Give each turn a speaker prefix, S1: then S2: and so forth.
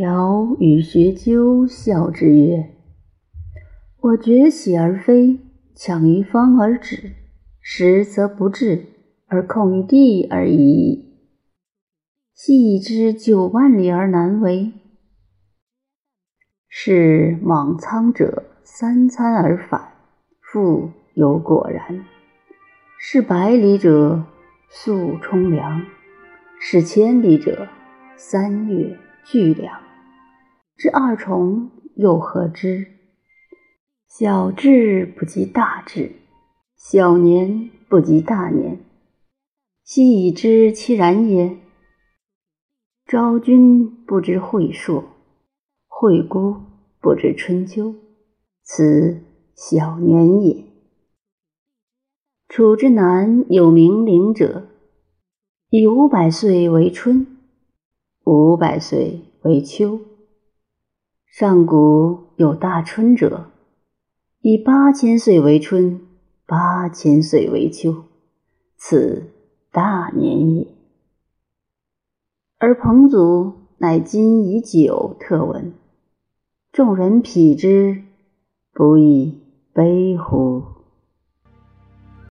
S1: 条与学究笑之曰：“我觉喜而飞，强于方而止，实则不至，而控于地而已。昔已知九万里而难为。是莽苍者三餐而返，复有果然；是百里者速冲凉，是千里者三月。”巨量，这二重又何之？小智不及大智，小年不及大年。昔已知其然也。昭君不知晦朔，惠姑不知春秋，此小年也。楚之南有冥灵者，以五百岁为春。五百岁为秋。上古有大春者，以八千岁为春，八千岁为秋，此大年也。而彭祖乃今以久特闻，众人匹之，不亦悲乎？